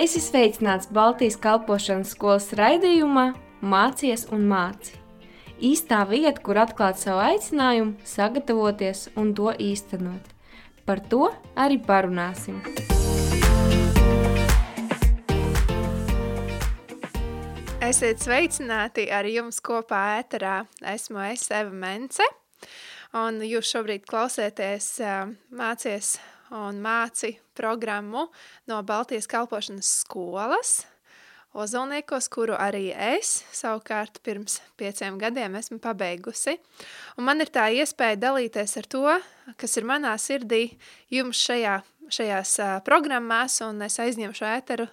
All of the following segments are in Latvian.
Es esmu sveicināts Baltijas kalpošanas skolas raidījumā Mācies un māci. Īstā vieta, kur atklāt savu aicinājumu, sagatavoties un to īstenot. Par to arī parunāsim. Esiet sveicināti ar jums kopā ēterā. Esmu es Eva Mence, un jūs šobrīd klausieties mācies un māci programmu no Baltijas kalpošanas skolas Ozolniekos, kuru arī es savukārt pirms pieciem gadiem esmu pabeigusi. Un man ir tā iespēja dalīties ar to, kas ir manā sirdī jums šajā, šajās uh, programmās, un es aizņemšu ēteru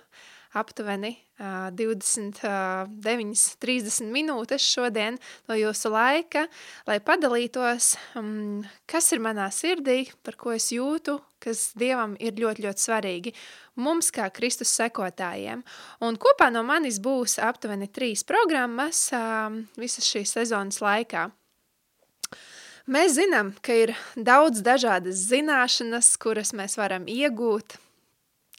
aptuveni 29, 30 minūtes šodien no jūsu laika, lai padalītos, um, kas ir manā sirdī, par ko es jūtu, kas Dievam ir ļoti, ļoti svarīgi mums kā Kristus sekotājiem. Un kopā no manis būs aptuveni trīs programmas um, visas šīs sezonas laikā. Mēs zinām, ka ir daudz dažādas zināšanas, kuras mēs varam iegūt,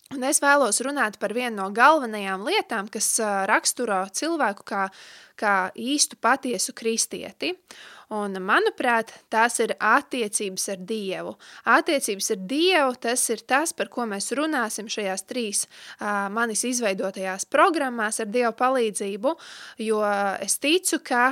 Un es vēlos runāt par vienu no galvenajām lietām, kas raksturo cilvēku kā, kā īstu patiesu kristieti. Un, manuprāt, tās ir attiecības ar Dievu. Attiecības ar Dievu, tas ir tas, par ko mēs runāsim šajās trīs uh, manis izveidotajās programmās ar Dievu palīdzību, jo es ticu, ka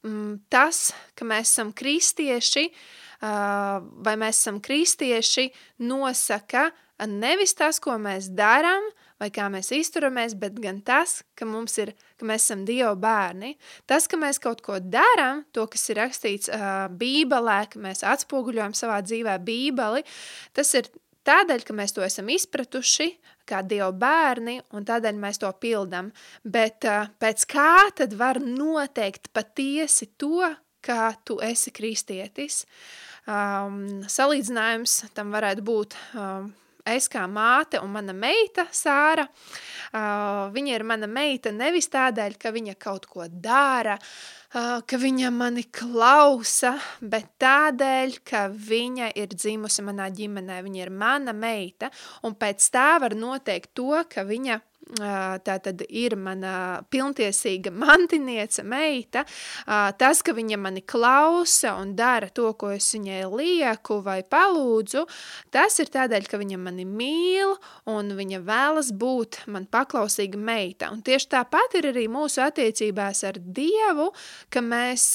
mm, tas, ka mēs esam kristieši, uh, vai mēs esam kristieši, nosaka nevis tas, ko mēs darām, vai kā mēs izturamies, bet gan tas, ka ir, ka mēs esam Dieva bērni. Tas, ka mēs kaut ko darām, to, kas ir rakstīts uh, bībelē, ka mēs atspoguļojam savā dzīvē bībeli, tas ir tādēļ, ka mēs to esam izpratuši, kā Dieva bērni, un tādēļ mēs to pildam. Bet uh, pēc kā tad var noteikt patiesi to, kā tu esi kristietis? Um, salīdzinājums tam varētu būt um, es kā māte un mana meita Sāra, uh, viņa ir mana meita nevis tādēļ, ka viņa kaut ko dara, uh, ka viņa mani klausa, bet tādēļ, ka viņa ir dzimusi manā ģimenē, viņa ir mana meita, un pēc tā var noteikt to, ka viņa tā tad ir mana pilntiesīga mantiniece, meita, tas, ka viņa mani klausa un dara to, ko es viņai lieku vai palūdzu, tas ir tādēļ, ka viņa mani mīl un viņa vēlas būt man paklausīga meita. Un tieši tāpat ir arī mūsu attiecībās ar Dievu, ka mēs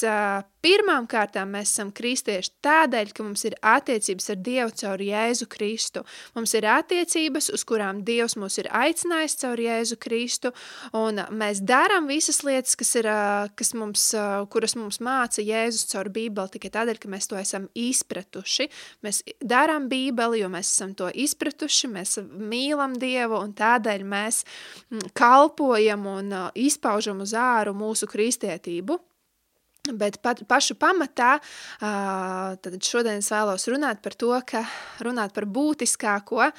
Pirmām kārtām mēs esam kristieši tādēļ, ka mums ir attiecības ar Dievu caur Jēzu Kristu. Mums ir attiecības, uz kurām Dievs mūs ir aicinājis caur Jēzu Kristu, un mēs darām visas lietas, kas ir, kas mums, kuras mums māca Jēzus caur Bībeli, tikai tādēļ, ka mēs to esam izpratuši. Mēs darām Bībeli, jo mēs esam to izpratuši, mēs mīlam Dievu, un tādēļ mēs kalpojam un izpaužam uz āru mūsu kristietību. Bet pat, pašu pamatā, šodien es vēlos runāt par to, ka runāt par būtiskāko,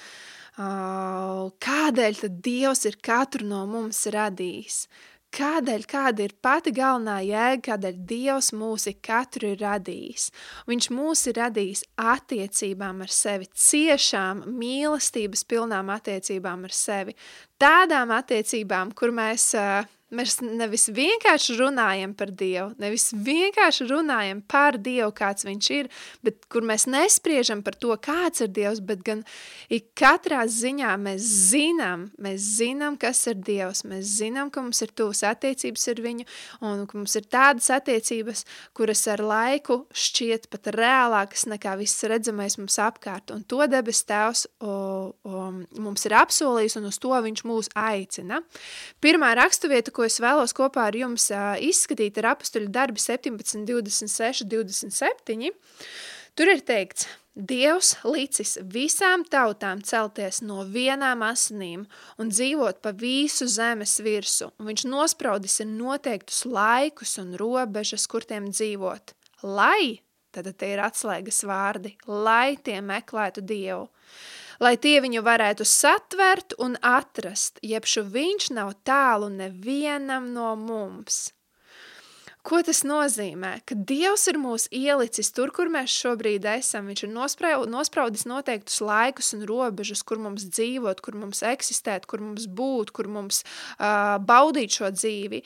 kādēļ Dievs ir katru no mums radījis. Kādēļ, kāda ir pati galvenā jēga, kādēļ Dievs mūs katru ir radījis? Viņš mūs ir radījis attiecībām ar sevi, ciešām, mīlestības pilnām attiecībām ar sevi. Tādām attiecībām, kur mēs uh, Mēs nevis vienkārši runājam par Dievu, nevis vienkārši runājam par Dievu, kāds viņš ir, bet kur mēs nespriežam par to, kāds ir Dievs, bet gan ik katrā ziņā mēs zinām, mēs zinām, kas ir Dievs, mēs zinām, ka mums ir tuvas attiecības ar viņu, un ka mums ir tādas attiecības, kuras ar laiku šķiet pat reālākas nekā viss redzamais mums apkārt, un to debes tēvs o, o, mums ir apsolījis, un uz to viņš mūs aicina. Pirmā rakstuvieta, ko es vēlos kopā ar jums izskatīt, ir apustuļu darbi 17, 26, 27. Tur ir teikts, Dievs licis visām tautām celties no vienām asinīm un dzīvot pa visu zemes virsu, un viņš nospraudis ir noteiktus laikus un robežas, kur tiem dzīvot. Lai, tad te ir atslēgas vārdi, lai tie meklētu Dievu lai tie viņu varētu satvert un atrast, jebšu viņš nav tālu nevienam no mums. Ko tas nozīmē? Ka Dievs ir mūs ielicis tur, kur mēs šobrīd esam. Viņš ir nospraudis noteiktus laikus un robežas, kur mums dzīvot, kur mums eksistēt, kur mums būt, kur mums uh, baudīt šo dzīvi.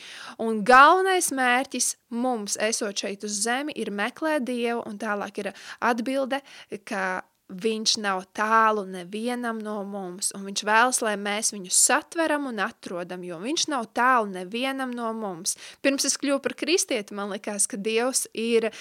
Un galvenais mērķis mums, esot šeit uz zemi, ir meklēt Dievu, un tālāk ir atbilde, ka Viņš nav tālu nevienam no mums, un viņš vēlas, lai mēs viņu satveram un atrodam, jo viņš nav tālu nevienam no mums. Pirms es kļuvu par kristieti, man likās, ka Dievs ir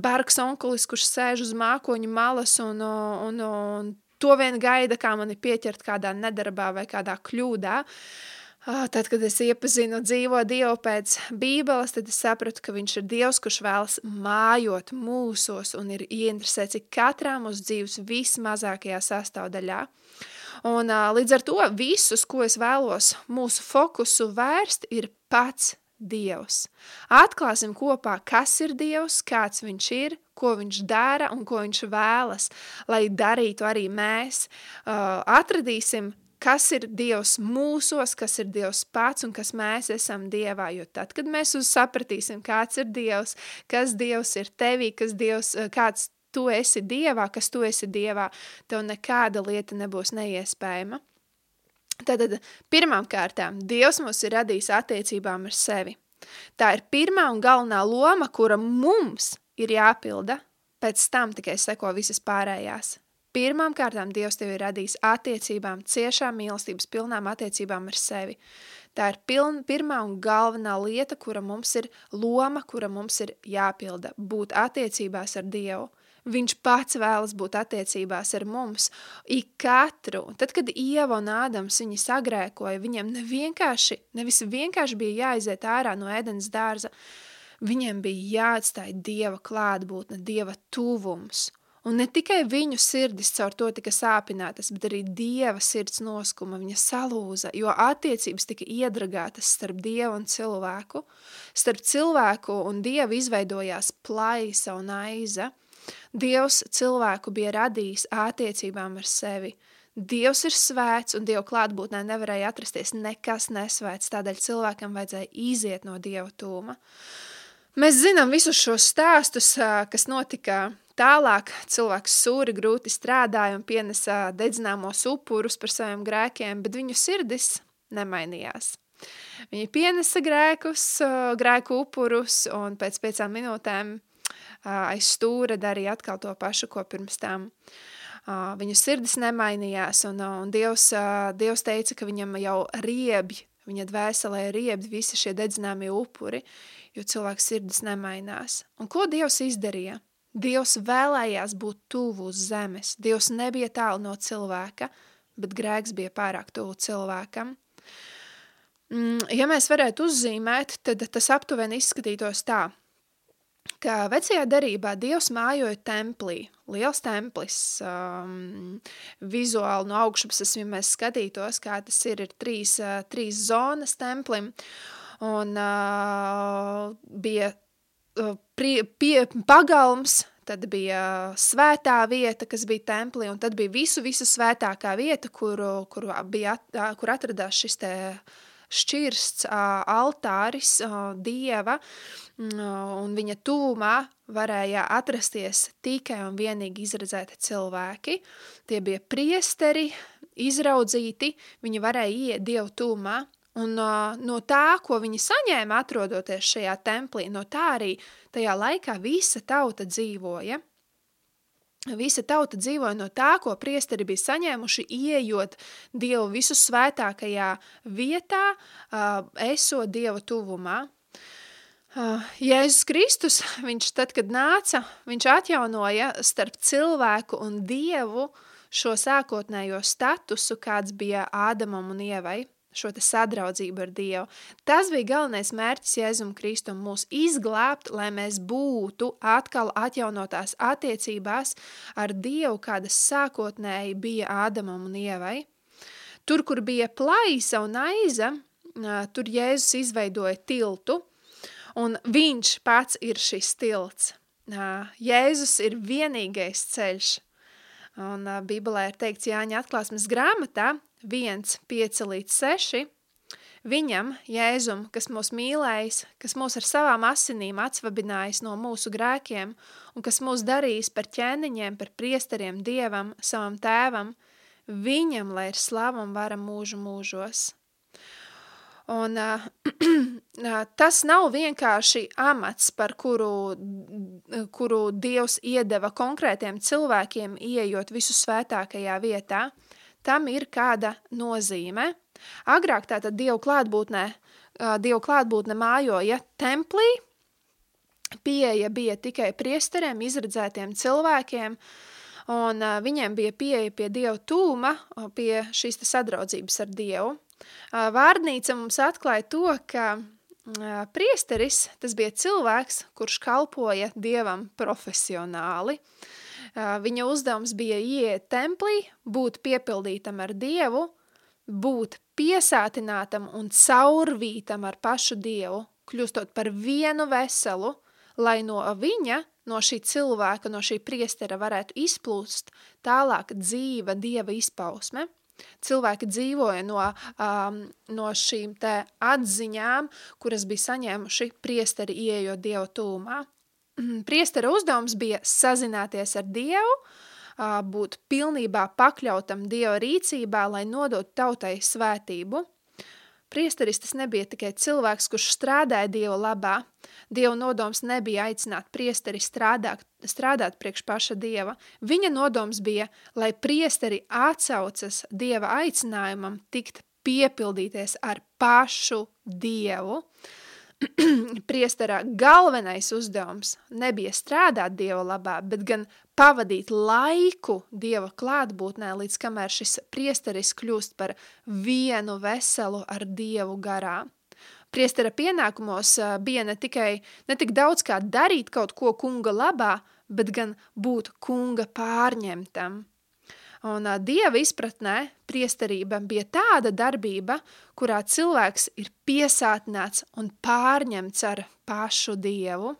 bargs onkulis, kurš sēž uz mākoņu malas un, un, un to vien gaida, kā mani pieķert kādā nedarbā vai kādā kļūdā. Uh, tad, kad es iepazinu dzīvo Dievu pēc Bībeles, tad es sapratu, ka viņš ir Dievs, kurš vēlas mājot mūsos un ir ieinteresēts ik katrā mūsu dzīves vismazākajā sastāvdaļā. Un līdz ar to visus, ko es vēlos mūsu fokusu vērst, ir pats Dievs. Atklāsim kopā, kas ir Dievs, kāds viņš ir, ko viņš dara un ko viņš vēlas, lai darītu arī mēs. Atradīsim kas ir Dievs mūsos, kas ir Dievs pats un kas mēs esam Dievā. Jo tad, kad mēs sapratīsim, kāds ir Dievs, kas Dievs ir tevī, kas Dievs, eh, kāds tu esi Dievā, kas tu esi Dievā, tev nekāda lieta nebūs neiespējama. Tātad pirmām kārtām Dievs mūs ir radījis attiecībām ar sevi. Tā ir pirmā un galvenā loma, kura mums ir jāpilda, pēc tam tikai seko visas pārējās. Pirmām kārtām Dievs tevi ir radījis attiecībām, ciešām mīlestības pilnām attiecībām ar sevi. Tā ir piln, pirmā un galvenā lieta, kura mums ir loma, kura mums ir jāpilda, būt attiecībās ar Dievu. Viņš pats vēlas būt attiecībās ar mums, ik katru. Tad, kad Ieva un Ādams viņi sagrēkoja, viņiem nevienkārši, nevis vienkārši bija jāiziet ārā no ēdens dārza, viņiem bija jāatstāj Dieva klātbūtne, Dieva tuvums – Un ne tikai viņu sirdis caur to tika sāpinātas, bet arī Dieva sirds noskuma, viņa salūza, jo attiecības tika iedragātas starp Dievu un cilvēku. Starp cilvēku un Dievu izveidojās plaisa un aiza. Dievs cilvēku bija radījis attiecībām ar sevi. Dievs ir svēts, un Dieva klātbūtnē nevarēja atrasties nekas nesvēts, tādēļ cilvēkam vajadzēja iziet no Dieva tūma. Mēs zinām visus šos stāstus, kas notika Tālāk cilvēks sūri grūti strādāja un pienesa dedzināmos upurus par saviem grēkiem, bet viņu sirdis nemainījās. Viņi pienesa grēkus, grēku upurus un pēc piecām minūtēm aiz stūra darīja atkal to pašu, ko pirms tam. Viņu sirdis nemainījās un, un Dievs, Dievs teica, ka viņam jau riebj, viņa dvēselē riebj visi šie dedzināmie upuri, jo cilvēks sirdis nemainās. Un ko Dievs izdarīja? Dievs vēlējās būt tuvu uz zemes. Dievs nebija tālu no cilvēka, bet grēks bija pārāk tuvu cilvēkam. Mm, ja mēs varētu uzzīmēt, tad tas aptuveni izskatītos tā, ka vecajā derībā Dievs mājoja templī, liels templis, um, vizuāli no augšpuses, ja mēs skatītos, kā tas ir, ir trīs, uh, trīs zonas templim, un uh, bija prie, pie, pagalms, tad bija svētā vieta, kas bija templī, un tad bija visu, visu svētākā vieta, kur, kur, bija, kur atradās šis te šķirsts altāris dieva, un viņa tūmā varēja atrasties tikai un vienīgi izredzēti cilvēki. Tie bija priesteri, izraudzīti, viņi varēja iet dievu tūmā, Un uh, no tā, ko viņi saņēma atrodoties šajā templī, no tā arī tajā laikā visa tauta dzīvoja. Visa tauta dzīvoja no tā, ko priesteri bija saņēmuši, ieejot Dievu visu svētākajā vietā, uh, esot Dieva tuvumā. Uh, Jēzus Kristus, viņš tad, kad nāca, viņš atjaunoja starp cilvēku un Dievu šo sākotnējo statusu, kāds bija Ādamam un Ievai šo sadraudzību ar Dievu. Tas bija galvenais mērķis Jēzum Kristum mūs izglābt, lai mēs būtu atkal atjaunotās attiecībās ar Dievu, kādas sākotnēji bija Ādamam un Ievai. Tur, kur bija plaisa un aiza, tur Jēzus izveidoja tiltu, un viņš pats ir šis tilts. Jēzus ir vienīgais ceļš, Un Bībelē ir teikts Jāņa atklāsmes grāmatā 1, 5 līdz 6. Viņam, Jēzum, kas mūs mīlējis, kas mūs ar savām asinīm atsvabinājis no mūsu grēkiem un kas mūs darījis par ķēniņiem, par priesteriem Dievam, savam tēvam, viņam, lai ir slava un vara mūžu mūžos. Un uh, tas nav vienkārši amats, par kuru, kuru Dievs iedeva konkrētiem cilvēkiem, ieejot visu svētākajā vietā. Tam ir kāda nozīme. Agrāk tātad Dievu klātbūtnē, Dievu klātbūtne mājoja templī, pieeja bija tikai priesteriem, izredzētiem cilvēkiem, un viņiem bija pieeja pie Dieva tūma, pie šīs sadraudzības ar Dievu. Vārdnīca mums atklāja to, ka priesteris, tas bija cilvēks, kurš kalpoja Dievam profesionāli. Viņa uzdevums bija ieiet templī, būt piepildītam ar Dievu, būt piesātinātam un caurvītam ar pašu Dievu, kļūstot par vienu veselu, lai no viņa, no šī cilvēka, no šī priestera varētu izplūst tālāk dzīva Dieva izpausme – Cilvēki dzīvoja no, um, no šīm te atziņām, kuras bija saņēmuši priesteri ieejot Dievu tūmā. Priestera uzdevums bija sazināties ar Dievu, uh, būt pilnībā pakļautam Dieva rīcībā, lai nodot tautai svētību – Priesteris tas nebija tikai cilvēks, kurš strādāja Dieva labā. Dieva nodoms nebija aicināt priesteri strādāt, strādāt priekš paša Dieva. Viņa nodoms bija, lai priesteri atsaucas Dieva aicinājumam tikt piepildīties ar pašu Dievu. Priesterā galvenais uzdevums nebija strādāt Dieva labā, bet gan pavadīt laiku Dieva klātbūtnē, līdz kamēr šis priesteris kļūst par vienu veselu ar Dievu garā. Priestera pienākumos bija ne tikai ne tik daudz kā darīt kaut ko kunga labā, bet gan būt kunga pārņemtam. Un Dieva izpratnē priesterība bija tāda darbība, kurā cilvēks ir piesātināts un pārņemts ar pašu Dievu.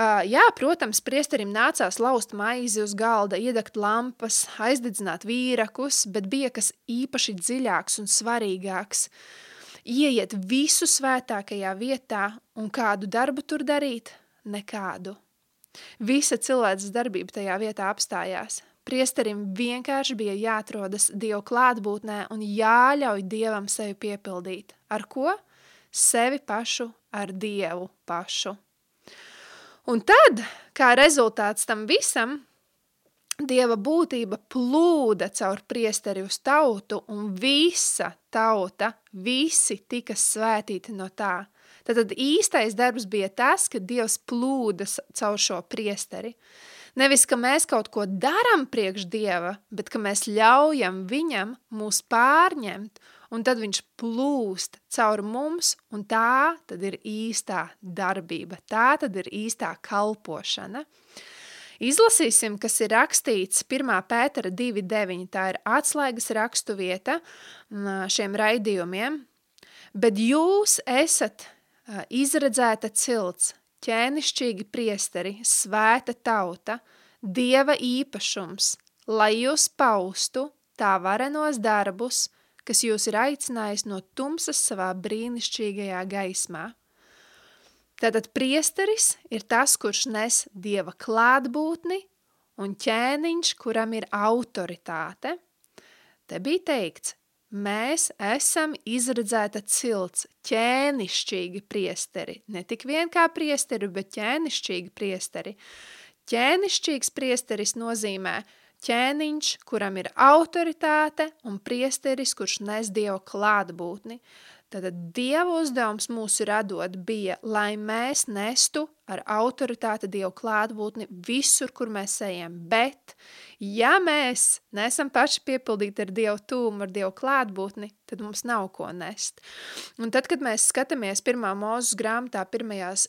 Uh, jā, protams, priesterim nācās laust maizi uz galda, iedegt lampas, aizdedzināt vīrakus, bet bija kas īpaši dziļāks un svarīgāks. Ieiet visu svētākajā vietā un kādu darbu tur darīt? Nekādu. Visa cilvēces darbība tajā vietā apstājās. Priesterim vienkārši bija jāatrodas Dievu klātbūtnē un jāļauj Dievam sevi piepildīt. Ar ko? Sevi pašu ar Dievu pašu. Un tad, kā rezultāts tam visam, Dieva būtība plūda caur priesteri uz tautu, un visa tauta, visi tika svētīti no tā. Tad īstais darbs bija tas, ka Dievs plūda caur šo priesteri. Nevis, ka mēs kaut ko daram priekš Dieva, bet ka mēs ļaujam viņam mūs pārņemt un tad viņš plūst caur mums, un tā tad ir īstā darbība, tā tad ir īstā kalpošana. Izlasīsim, kas ir rakstīts 1. pētera 2.9, tā ir atslēgas rakstu vieta šiem raidījumiem, bet jūs esat izredzēta cilts, ķēnišķīgi priesteri, svēta tauta, dieva īpašums, lai jūs paustu tā varenos darbus, kas jūs ir aicinājis no tumsas savā brīnišķīgajā gaismā. Tātad priesteris ir tas, kurš nes Dieva klātbūtni un ķēniņš, kuram ir autoritāte. Te bija teikts, mēs esam izredzēta cilts, ķēnišķīgi priesteri. Ne tik vien kā priesteri, bet ķēnišķīgi priesteri. Ķēnišķīgs priesteris nozīmē – ķēniņš, kuram ir autoritāte un priesteris, kurš nes Dieva klātbūtni. Tātad Dieva uzdevums mūsu radot bija, lai mēs nestu ar autoritāti Dievu klātbūtni visur, kur mēs ejam, bet ja mēs nesam paši piepildīti ar Dievu tūmu, ar Dievu klātbūtni, tad mums nav ko nest. Un tad, kad mēs skatāmies pirmā mūzes grāmatā,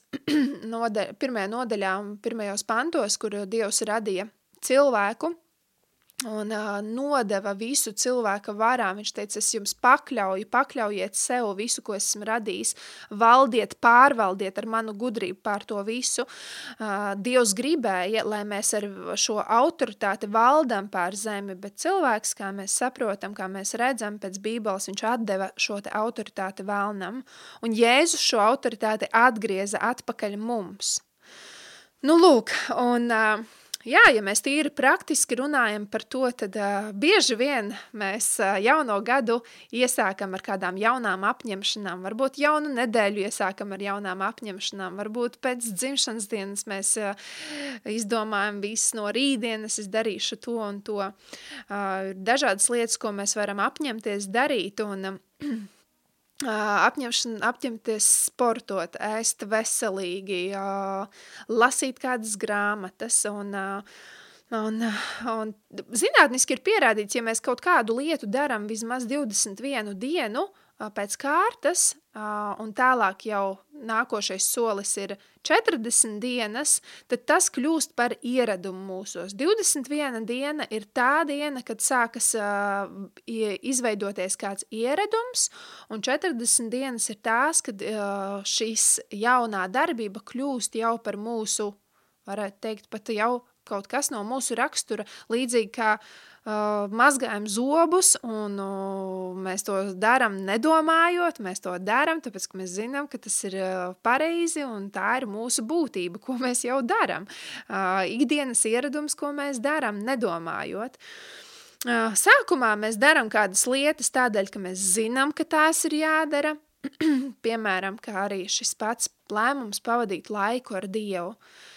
nodaļ, pirmajā nodaļā un pirmajos pantos, kur Dievs radīja cilvēku, un uh, nodeva visu cilvēka varā. Viņš teica, es jums pakļauju, pakļaujiet sev visu, ko esmu radījis, valdiet, pārvaldiet ar manu gudrību pār to visu. Uh, Dievs gribēja, lai mēs ar šo autoritāti valdam pār zemi, bet cilvēks, kā mēs saprotam, kā mēs redzam pēc bībeles, viņš atdeva šo te autoritāti vēlnam, un Jēzus šo autoritāti atgrieza atpakaļ mums. Nu, lūk, un uh, jā, ja mēs tīri praktiski runājam par to, tad uh, bieži vien mēs uh, jauno gadu iesākam ar kādām jaunām apņemšanām. Varbūt jaunu nedēļu iesākam ar jaunām apņemšanām. Varbūt pēc dzimšanas dienas mēs uh, izdomājam visu no rītdienas, es darīšu to un to. Uh, dažādas lietas, ko mēs varam apņemties darīt un uh, apņemšana, apņemties sportot, ēst veselīgi, lasīt kādas grāmatas un Un, un zinātniski ir pierādīts, ja mēs kaut kādu lietu darām vismaz 21 dienu, pēc kārtas, un tālāk jau nākošais solis ir 40 dienas, tad tas kļūst par ieradumu mūsos. 21 diena ir tā diena, kad sākas izveidoties kāds ieradums, un 40 dienas ir tās, kad šīs jaunā darbība kļūst jau par mūsu, varētu teikt, pat jau kaut kas no mūsu rakstura, līdzīgi kā uh, mazgājam zobus, un mēs to darām nedomājot, mēs to darām, tāpēc, ka mēs zinām, ka tas ir pareizi, un tā ir mūsu būtība, ko mēs jau darām. Ikdienas ieradums, ko mēs darām, nedomājot. Sākumā mēs darām kādas lietas tādēļ, ka mēs zinām, ka tās ir jādara, piemēram, kā arī šis pats lēmums pavadīt laiku ar Dievu. Uh,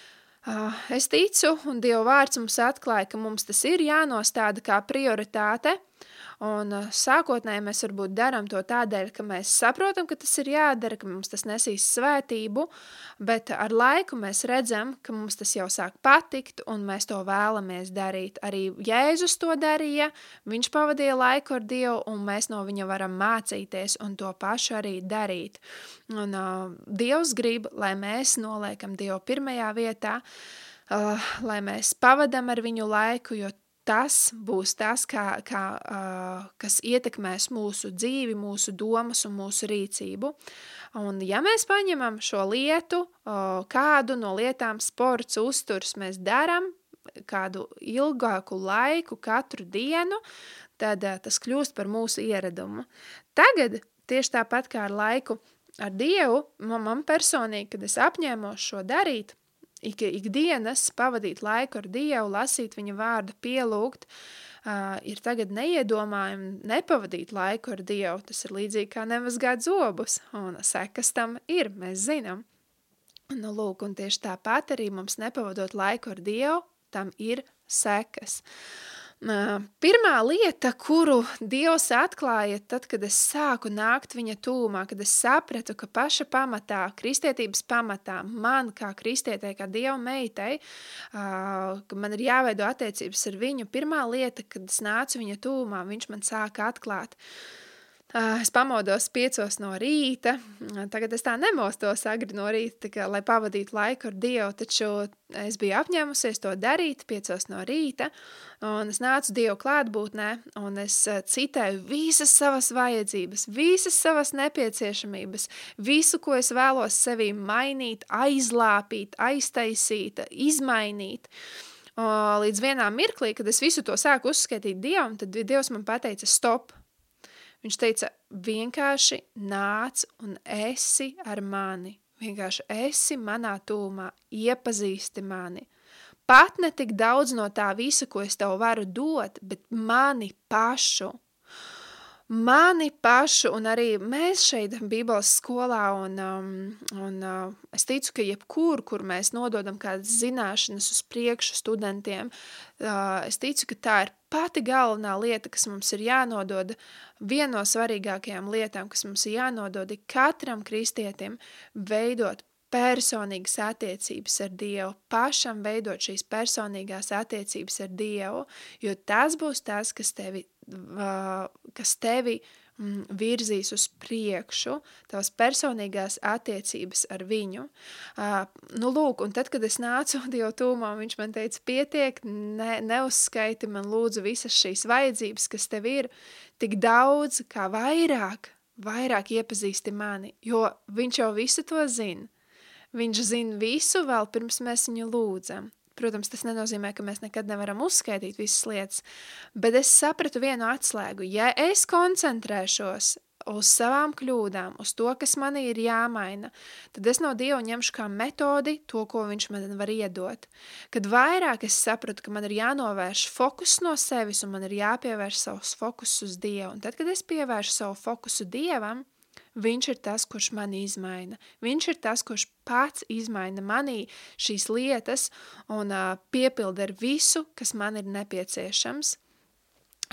es ticu, un Dieva vārds mums atklāja, ka mums tas ir jānostāda kā prioritāte, Un uh, sākotnēji mēs varbūt darām to tādēļ, ka mēs saprotam, ka tas ir jādara, ka mums tas nesīs svētību, bet ar laiku mēs redzam, ka mums tas jau sāk patikt un mēs to vēlamies darīt. Arī Jēzus to darīja, viņš pavadīja laiku ar Dievu un mēs no viņa varam mācīties un to pašu arī darīt. Un uh, Dievs grib, lai mēs noliekam Dievu pirmajā vietā, uh, lai mēs pavadam ar viņu laiku, jo tas būs tas, kā, kā, uh, kas ietekmēs mūsu dzīvi, mūsu domas un mūsu rīcību. Un ja mēs paņemam šo lietu, uh, kādu no lietām sports, uzturs mēs daram, kādu ilgāku laiku katru dienu, tad uh, tas kļūst par mūsu ieradumu. Tagad, tieši tāpat kā ar laiku ar Dievu, man personīgi, kad es apņēmos šo darīt, ik, ikdienas pavadīt laiku ar Dievu, lasīt viņa vārdu, pielūgt, uh, ir tagad neiedomājami nepavadīt laiku ar Dievu. Tas ir līdzīgi kā nemazgāt zobus, un sekas tam ir, mēs zinām. Nu, lūk, un tieši tāpat arī mums nepavadot laiku ar Dievu, tam ir sekas. Uh, Pirmā lieta, kuru Dievs atklāja tad, kad es sāku nākt viņa tūmā, kad es sapratu, ka paša pamatā, kristietības pamatā, man kā kristietē, kā Dieva meitai, ka man ir jāveido attiecības ar viņu, pirmā lieta, kad es nācu viņa tūmā, viņš man sāka atklāt – Ah, es pamodos piecos no rīta, tagad es tā nemostos agri no rīta, kā, lai pavadītu laiku ar Dievu, taču es biju apņēmusies to darīt piecos no rīta, un es nācu Dievu klātbūtnē, un es eh, citēju visas savas vajadzības, visas savas nepieciešamības, visu, ko es vēlos sevī mainīt, aizlāpīt, aiztaisīt, izmainīt. Līdz vienā mirklī, kad es visu to sāku uzskaitīt Dievam, tad Dievs man pateica stop – Viņš teica, vienkārši nāc un esi ar mani. Vienkārši esi manā tūmā, iepazīsti mani. Pat ne tik daudz no tā visa, ko es tev varu dot, bet mani pašu mani pašu, un arī mēs šeit Bībeles skolā, un, um, un uh, es ticu, ka jebkur, kur mēs nododam kādas zināšanas uz priekšu studentiem, uh, es ticu, ka tā ir pati galvenā lieta, kas mums ir jānodod, viena no svarīgākajām lietām, kas mums ir jānodod katram kristietim, veidot personīgas attiecības ar Dievu, pašam veidot šīs personīgās attiecības ar Dievu, jo tas būs tas, kas tevi kas tevi mm, virzīs uz priekšu tavas personīgās attiecības ar viņu. Nu, lūk, un tad, kad es nācu Dievu tūmā, viņš man teica, pietiek, ne, neuzskaiti man lūdzu visas šīs vajadzības, kas tev ir, tik daudz, kā vairāk, vairāk iepazīsti mani, jo viņš jau visu to zina. Viņš zina visu vēl pirms mēs viņu lūdzam. Protams, tas nenozīmē, ka mēs nekad nevaram uzskaitīt visas lietas, bet es sapratu vienu atslēgu. Ja es koncentrēšos uz savām kļūdām, uz to, kas manī ir jāmaina, tad es no Dieva ņemšu kā metodi to, ko viņš man var iedot. Kad vairāk es sapratu, ka man ir jānovērš fokus no sevis un man ir jāpievērš savs fokus uz Dievu, un tad, kad es pievēršu savu fokusu Dievam, Viņš ir tas, kurš mani izmaina. Viņš ir tas, kurš pats izmaina manī šīs lietas un uh, piepilda ar visu, kas man ir nepieciešams.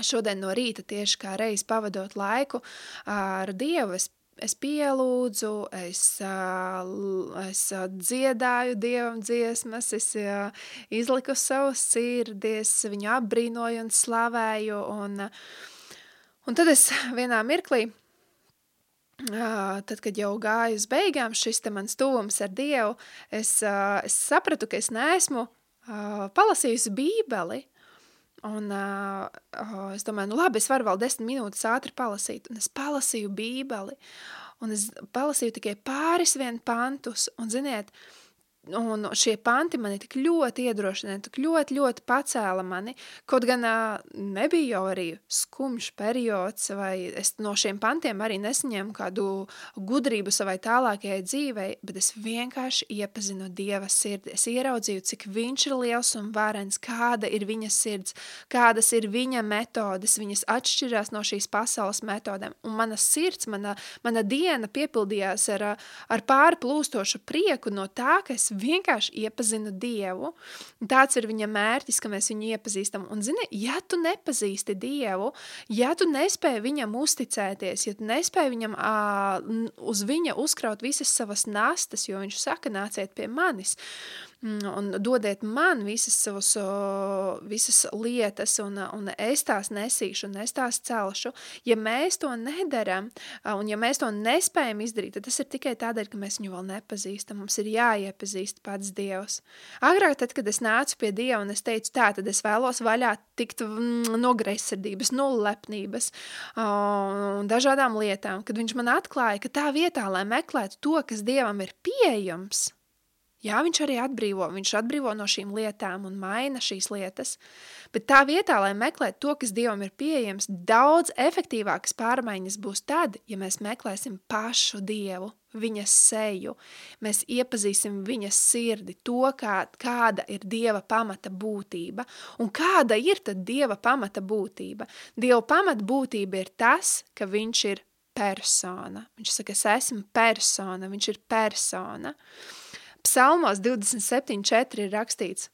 Šodien no rīta tieši kā reiz pavadot laiku ar Dievu, es es pielūdzu, es, es dziedāju Dievam dziesmas, es izliku savus sirdies, viņu apbrīnoju un slavēju, un, un tad es vienā mirklī tad, kad jau gāju uz beigām šis mans tuvums ar Dievu, es, es sapratu, ka es neesmu palasījusi bībeli, Un uh, es domāju, nu labi, es varu vēl desmit minūtes ātri palasīt. Un es palasīju bībeli, un es palasīju tikai pāris vien pantus, un ziniet, uh, Un šie panti mani tik ļoti iedrošināja, tik ļoti, ļoti pacēla mani. Kaut gan nebija jau arī skumjš periods, vai es no šiem pantiem arī nesaņēmu kādu gudrību savai tālākajai dzīvei, bet es vienkārši iepazinu Dieva sirdi. Es ieraudzīju, cik viņš ir liels un varens, kāda ir viņa sirds, kādas ir viņa metodes, viņas atšķirās no šīs pasaules metodēm. Un mana sirds, mana, mana diena piepildījās ar, ar pārplūstošu prieku no tā, ka es vienkārši iepazinu Dievu. Tāds ir viņa mērķis, ka mēs viņu iepazīstam. Un, zini, ja tu nepazīsti Dievu, ja tu nespēji viņam uzticēties, ja tu nespēji viņam uh, uz viņa uzkraut visas savas nastas, jo viņš saka, nāciet pie manis, Mm, un dodiet man visas savas visas lietas, un, un es tās nesīšu, un es tās celšu. Ja mēs to nedaram, un ja mēs to nespējam izdarīt, tad tas ir tikai tādēļ, ka mēs viņu vēl nepazīstam. Mums ir jāiepazīst pats Dievs. Agrāk, tad, kad es nācu pie Dieva un es teicu tā, tad es vēlos vaļā tikt mm, no greizsirdības, no lepnības un dažādām lietām, kad viņš man atklāja, ka tā vietā, lai meklētu to, kas Dievam ir pieejams – Jā, viņš arī atbrīvo, viņš atbrīvo no šīm lietām un maina šīs lietas, bet tā vietā, lai meklētu to, kas Dievam ir pieejams, daudz efektīvākas pārmaiņas būs tad, ja mēs meklēsim pašu Dievu, viņa seju, mēs iepazīsim viņa sirdi, to, kā, kāda ir Dieva pamata būtība. Un kāda ir tad Dieva pamata būtība? Dieva pamata būtība ir tas, ka viņš ir persona. Viņš saka, es esmu persona, viņš ir persona. Uh, Psalmos 27.4 ir rakstīts,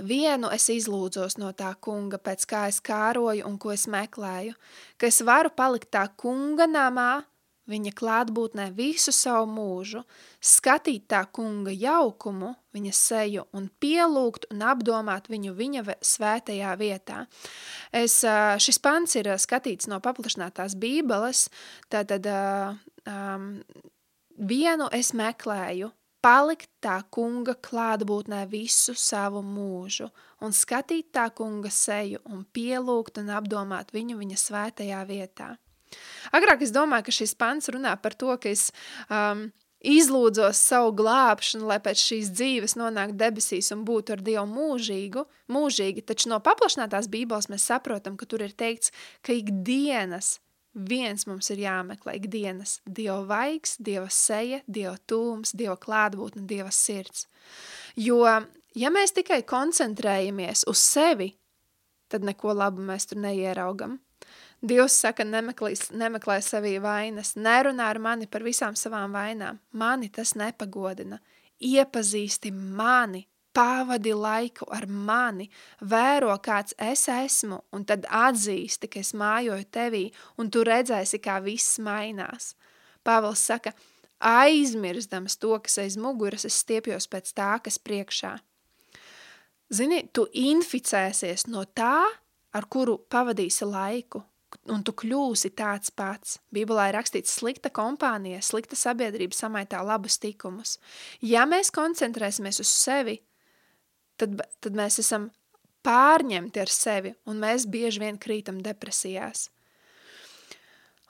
Vienu es izlūdzos no tā kunga, pēc kā es kāroju un ko es meklēju, ka es varu palikt tā kunga namā, viņa klātbūtnē visu savu mūžu, skatīt tā kunga jaukumu, viņa seju un pielūgt un apdomāt viņu viņa svētajā vietā. Es, šis pants ir skatīts no paplašinātās bībeles, tātad um, vienu es meklēju, palikt tā kunga klātbūtnē visu savu mūžu un skatīt tā kunga seju un pielūgt un apdomāt viņu viņa svētajā vietā. Agrāk es domāju, ka šis pants runā par to, ka es um, izlūdzos savu glābšanu, lai pēc šīs dzīves nonāktu debesīs un būtu ar Dievu mūžīgu, mūžīgi, taču no paplašinātās bībeles mēs saprotam, ka tur ir teikts, ka ikdienas Viens mums ir jāmeklē ikdienas – Dieva vaigs, Dieva seja, Dieva tūms, Dieva klātbūtne, Dieva sirds. Jo, ja mēs tikai koncentrējamies uz sevi, tad neko labu mēs tur neieraugam. Dievs saka, nemeklē, nemeklē sevī vainas, nerunā ar mani par visām savām vainām. Mani tas nepagodina. Iepazīsti mani, pavadi laiku ar mani, vēro, kāds es esmu, un tad atzīsti, ka es mājoju tevī, un tu redzēsi, kā viss mainās. Pāvils saka, aizmirstams to, kas aiz muguras, es stiepjos pēc tā, kas priekšā. Zini, tu inficēsies no tā, ar kuru pavadīsi laiku. un tu kļūsi tāds pats. Bībelē ir rakstīts, slikta kompānija, slikta sabiedrība samaitā labus tikumus. Ja mēs koncentrēsimies uz sevi, tad, tad mēs esam pārņemti ar sevi, un mēs bieži vien krītam depresijās.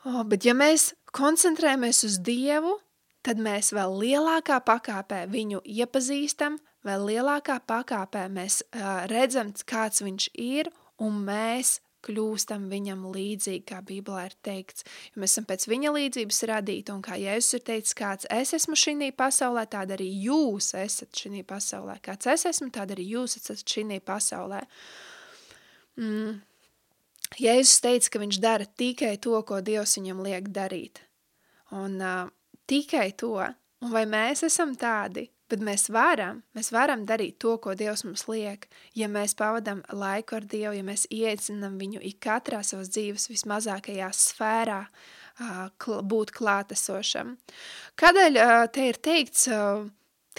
Oh, bet ja mēs koncentrējamies uz Dievu, tad mēs vēl lielākā pakāpē viņu iepazīstam, vēl lielākā pakāpē mēs uh, redzam, kāds viņš ir, un mēs kļūstam viņam līdzīgi, kā Bībelē ir teikts. Jo mēs esam pēc viņa līdzības radīti, un kā Jēzus ir teicis, kāds es esmu šī pasaulē, tāda arī jūs esat šī pasaulē. Kāds es esmu, tāda arī jūs esat šī pasaulē. Mm. Jēzus teica, ka viņš dara tikai to, ko Dievs viņam liek darīt. Un uh, tikai to. Un vai mēs esam tādi? Bet mēs varam, mēs varam darīt to, ko Dievs mums liek, ja mēs pavadam laiku ar Dievu, ja mēs iecinam viņu ik katrā savas dzīves vismazākajā sfērā būt klātesošam. Kādēļ te ir teikts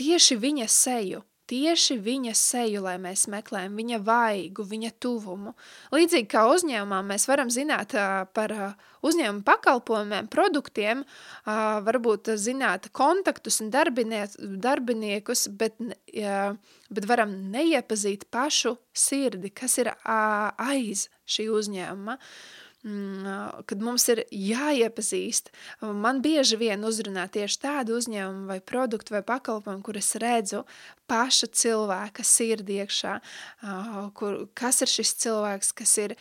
tieši viņa seju? tieši viņa seju, lai mēs meklējam viņa vaigu, viņa tuvumu. Līdzīgi kā uzņēmumā mēs varam zināt par uzņēmumu pakalpojumiem, produktiem, varbūt zināt kontaktus un darbiniekus, bet, bet varam neiepazīt pašu sirdi, kas ir aiz šī uzņēmuma. Mm, kad mums ir jāiepazīst. Man bieži vien uzrunā tieši tādu uzņēmumu vai produktu vai pakalpojumu, kur es redzu paša cilvēka sirdi iekšā, kur, kas ir šis cilvēks, kas ir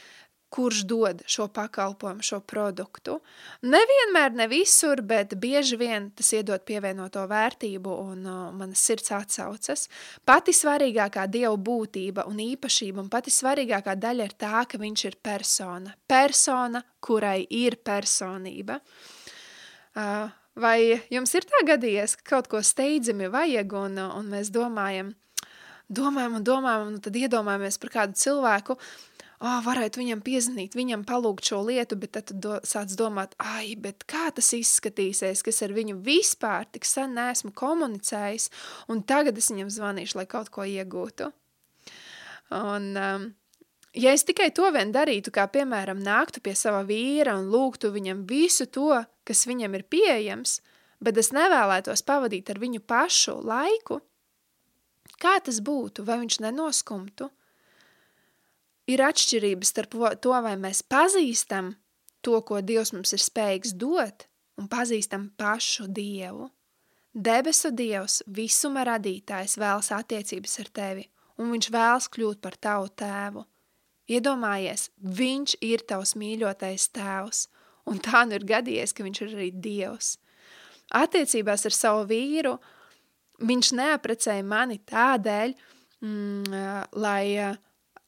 kurš dod šo pakalpojumu, šo produktu. Nevienmēr, ne visur, bet bieži vien tas iedod pievienoto vērtību un uh, manas sirds atsaucas. Pati svarīgākā Dieva būtība un īpašība un pati svarīgākā daļa ir tā, ka viņš ir persona. Persona, kurai ir personība. Uh, vai jums ir tā gadījies, ka kaut ko steidzami vajag un, un mēs domājam, domājam un domājam, un tad iedomājamies par kādu cilvēku, uh, oh, varētu viņam piezvanīt, viņam palūgt šo lietu, bet tad do, sāc domāt, ai, bet kā tas izskatīsies, kas ar viņu vispār tik sen neesmu komunicējis, un tagad es viņam zvanīšu, lai kaut ko iegūtu. Un, um, ja es tikai to vien darītu, kā piemēram nāktu pie sava vīra un lūgtu viņam visu to, kas viņam ir pieejams, bet es nevēlētos pavadīt ar viņu pašu laiku, kā tas būtu, vai viņš nenoskumtu? Ir atšķirības starp to, vai mēs pazīstam to, ko Dievs mums ir spējīgs dot, un pazīstam pašu Dievu. Debesu Dievs, visuma radītājs, vēlas attiecības ar tevi, un viņš vēlas kļūt par tavu tēvu. Iedomājies, viņš ir tavs mīļotais tēvs, un tā nu ir gadījies, ka viņš ir arī Dievs. Attiecībās ar savu vīru viņš neaprecēja mani tādēļ, mm, lai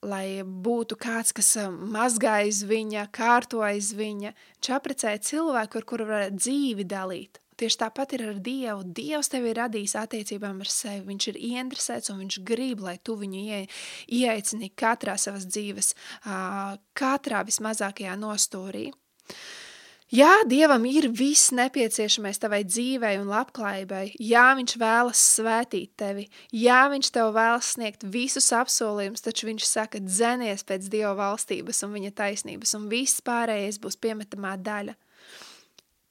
lai būtu kāds, kas eh, mazgā aiz viņa, kārto aiz viņa. Viņš aprecēja cilvēku, ar kuru varētu dzīvi dalīt. Tieši tāpat ir ar Dievu. Dievs tevi ir radījis attiecībām ar sevi. Viņš ir ieinteresēts un viņš grib, lai tu viņu ie, ieaicini katrā savas dzīves, katrā vismazākajā nostūrī. Jā, Dievam ir viss nepieciešamais tavai dzīvei un labklājībai. Jā, viņš vēlas svētīt tevi. Jā, viņš tev vēlas sniegt visus apsolījumus, taču viņš saka, dzenies pēc Dieva valstības un viņa taisnības, un viss pārējais būs piemetamā daļa.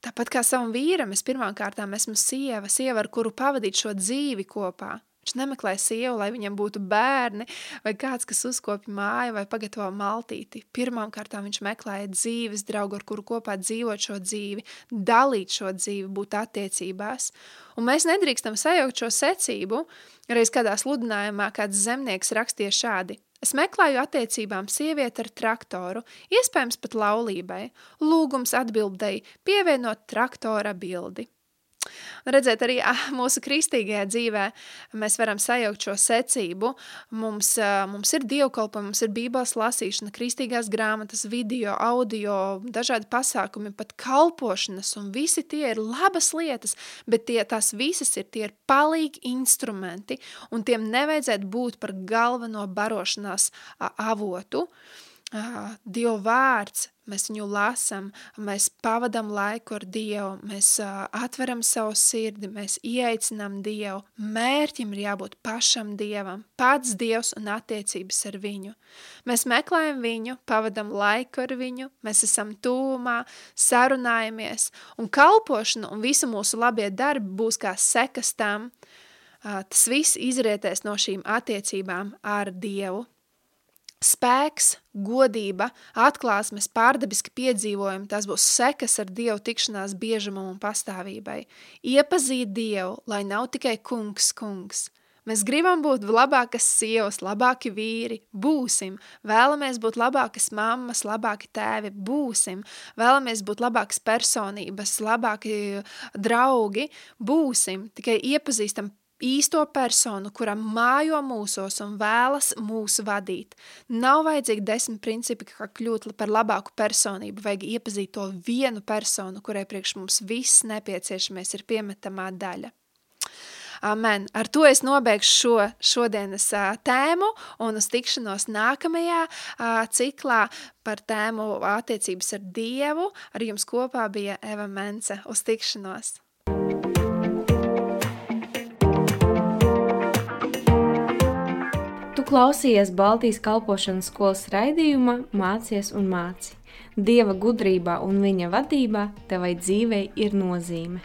Tāpat kā savam vīram, es pirmām kārtām esmu sieva, sieva, ar kuru pavadīt šo dzīvi kopā – Viņš nemeklē sievu, lai viņam būtu bērni, vai kāds, kas uzkopja māju vai pagatavo maltīti. Pirmām kārtām viņš meklēja dzīves draugu, ar kuru kopā dzīvot šo dzīvi, dalīt šo dzīvi, būt attiecībās. Un mēs nedrīkstam sajaukt šo secību. Reiz kādā sludinājumā kāds zemnieks rakstīja šādi. Es meklēju attiecībām sievieti ar traktoru, iespējams pat laulībai. Lūgums atbildēja pievienot traktora bildi. Redzēt, arī mūsu kristīgajā dzīvē mēs varam sajaukt šo secību. Mums, mums ir dievkalpojumi, mums ir bībeles lasīšana, kristīgās grāmatas, video, audio, dažādi pasākumi, pat kalpošanas, un visi tie ir labas lietas, bet tie, tās visas ir, tie ir palīgi instrumenti, un tiem nevajadzētu būt par galveno barošanās avotu. uh, Dieva vārds, mēs viņu lasām, mēs pavadām laiku ar Dievu, mēs uh, atveram savu sirdi, mēs ieaicinām Dievu. Mērķim ir jābūt pašam Dievam, pats Dievs un attiecības ar viņu. Mēs meklējam viņu, pavadām laiku ar viņu, mēs esam tūmā, sarunājamies, un kalpošana un visi mūsu labie darbi būs kā sekas tam, uh, tas viss izrietēs no šīm attiecībām ar Dievu spēks, godība, atklāsmes, pārdabiski piedzīvojumi, tas būs sekas ar Dievu tikšanās biežumam un pastāvībai. Iepazīt Dievu, lai nav tikai kungs, kungs. Mēs gribam būt labākas sievas, labāki vīri, būsim. Vēlamies būt labākas mammas, labāki tēvi, būsim. Vēlamies būt labākas personības, labāki draugi, būsim. Tikai iepazīstam īsto personu, kuram mājo mūsos un vēlas mūs vadīt. Nav vajadzīgi desmit principi, kā kļūt par labāku personību, vajag iepazīt to vienu personu, kurai priekš mums viss nepieciešamies ir piemetamā daļa. Amen. Ar to es nobeigšu šo šodienas uh, tēmu un uz tikšanos nākamajā uh, ciklā par tēmu attiecības ar Dievu. Ar jums kopā bija Eva Mence. Uz tikšanos! Tu klausījies Baltijas kalpošanas skolas raidījumā Mācies un māci. Dieva gudrībā un viņa vadībā tevai dzīvei ir nozīme.